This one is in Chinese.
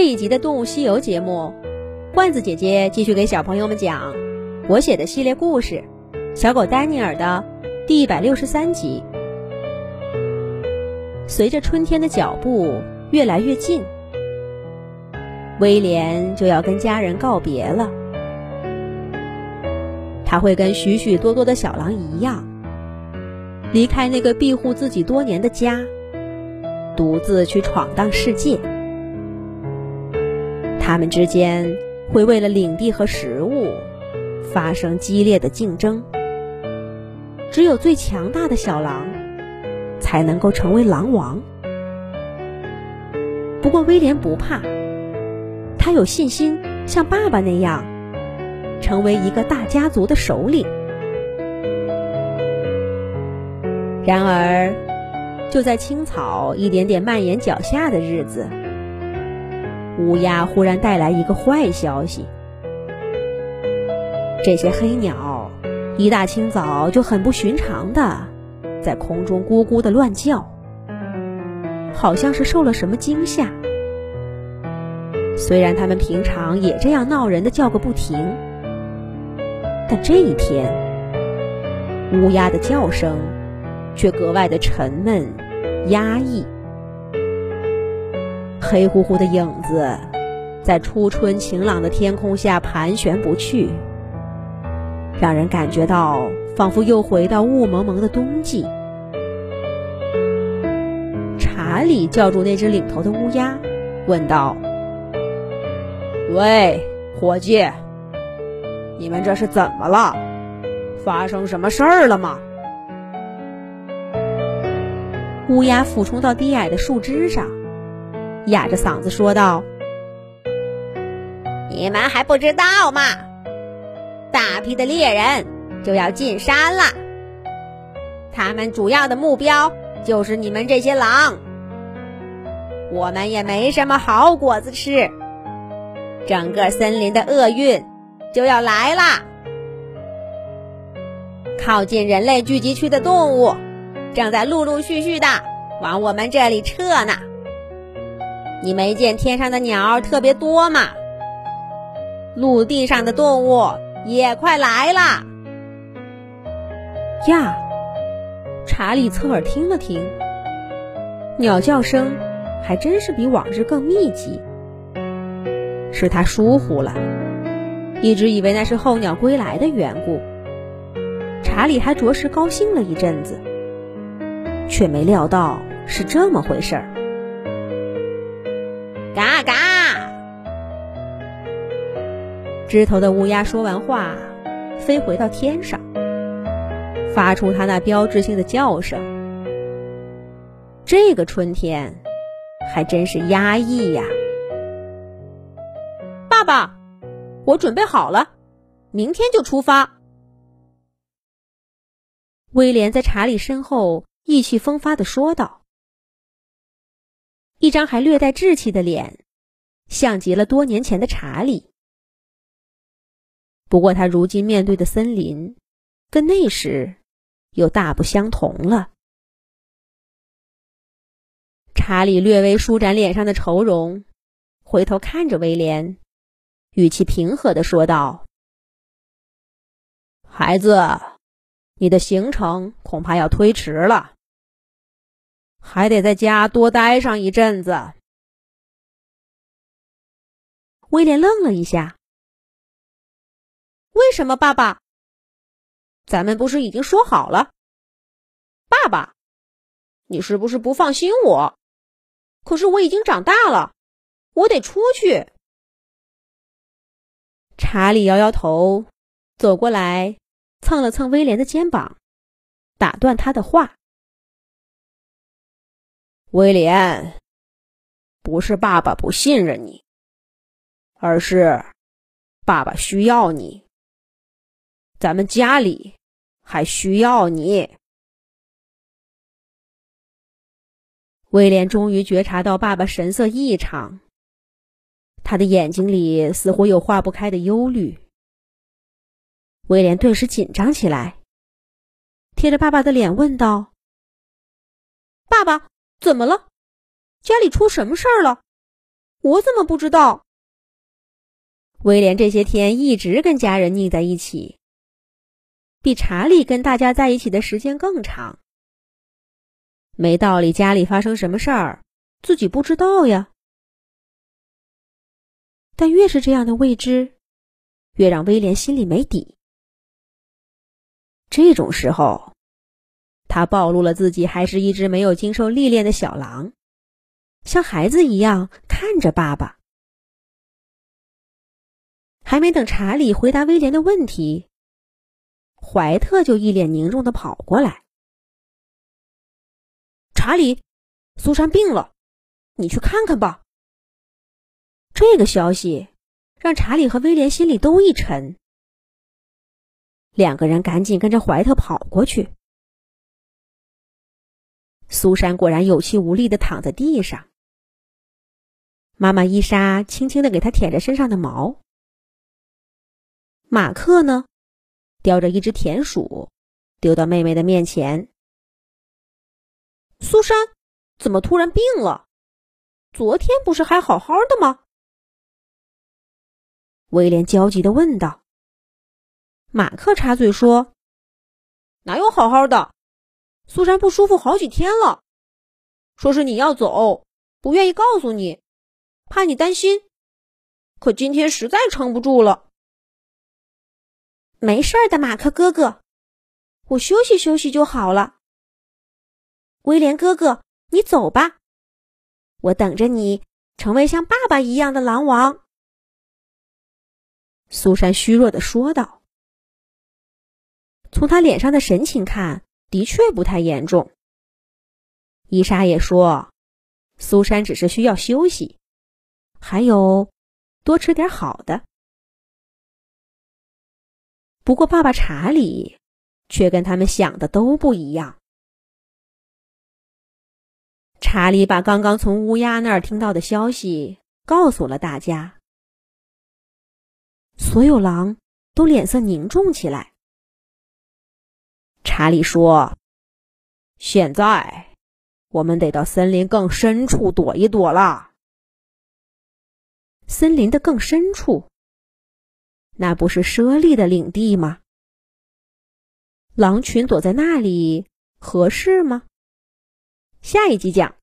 这一集的《动物西游》节目，罐子姐姐继续给小朋友们讲我写的系列故事《小狗丹尼尔》的第一百六十三集。随着春天的脚步越来越近，威廉就要跟家人告别了。他会跟许许多多的小狼一样，离开那个庇护自己多年的家，独自去闯荡世界。他们之间会为了领地和食物发生激烈的竞争。只有最强大的小狼才能够成为狼王。不过威廉不怕，他有信心像爸爸那样成为一个大家族的首领。然而，就在青草一点点蔓延脚下的日子。乌鸦忽然带来一个坏消息：这些黑鸟一大清早就很不寻常的在空中咕咕的乱叫，好像是受了什么惊吓。虽然它们平常也这样闹人的叫个不停，但这一天，乌鸦的叫声却格外的沉闷、压抑。黑乎乎的影子，在初春晴朗的天空下盘旋不去，让人感觉到仿佛又回到雾蒙蒙的冬季。查理叫住那只领头的乌鸦，问道：“喂，伙计，你们这是怎么了？发生什么事儿了吗？”乌鸦俯冲到低矮的树枝上。哑着嗓子说道：“你们还不知道吗？大批的猎人就要进山了，他们主要的目标就是你们这些狼。我们也没什么好果子吃，整个森林的厄运就要来啦！靠近人类聚集区的动物正在陆陆续续的往我们这里撤呢。”你没见天上的鸟特别多吗？陆地上的动物也快来了。呀，查理侧耳听了听，鸟叫声还真是比往日更密集。是他疏忽了，一直以为那是候鸟归来的缘故。查理还着实高兴了一阵子，却没料到是这么回事儿。嘎嘎！枝头的乌鸦说完话，飞回到天上，发出它那标志性的叫声。这个春天还真是压抑呀！爸爸，我准备好了，明天就出发。威廉在查理身后意气风发的说道。一张还略带稚气的脸，像极了多年前的查理。不过，他如今面对的森林，跟那时又大不相同了。查理略微舒展脸上的愁容，回头看着威廉，语气平和的说道：“孩子，你的行程恐怕要推迟了。”还得在家多待上一阵子。威廉愣了一下：“为什么，爸爸？咱们不是已经说好了？爸爸，你是不是不放心我？可是我已经长大了，我得出去。”查理摇摇头，走过来，蹭了蹭威廉的肩膀，打断他的话。威廉，不是爸爸不信任你，而是爸爸需要你。咱们家里还需要你。威廉终于觉察到爸爸神色异常，他的眼睛里似乎有化不开的忧虑。威廉顿时紧张起来，贴着爸爸的脸问道：“爸爸。”怎么了？家里出什么事儿了？我怎么不知道？威廉这些天一直跟家人腻在一起，比查理跟大家在一起的时间更长。没道理，家里发生什么事儿，自己不知道呀。但越是这样的未知，越让威廉心里没底。这种时候，他暴露了自己还是一只没有经受历练的小狼，像孩子一样看着爸爸。还没等查理回答威廉的问题，怀特就一脸凝重的跑过来：“查理，苏珊病了，你去看看吧。”这个消息让查理和威廉心里都一沉。两个人赶紧跟着怀特跑过去。苏珊果然有气无力的躺在地上。妈妈伊莎轻轻的给她舔着身上的毛。马克呢，叼着一只田鼠，丢到妹妹的面前。苏珊怎么突然病了？昨天不是还好好的吗？威廉焦急的问道。马克插嘴说：“哪有好好的？苏珊不舒服好几天了，说是你要走，不愿意告诉你，怕你担心。可今天实在撑不住了。没事的，马克哥哥，我休息休息就好了。威廉哥哥，你走吧，我等着你成为像爸爸一样的狼王。”苏珊虚弱的说道。从他脸上的神情看，的确不太严重。伊莎也说，苏珊只是需要休息，还有多吃点好的。不过，爸爸查理却跟他们想的都不一样。查理把刚刚从乌鸦那儿听到的消息告诉了大家，所有狼都脸色凝重起来。查理说：“现在我们得到森林更深处躲一躲啦。森林的更深处，那不是猞猁的领地吗？狼群躲在那里合适吗？”下一集讲。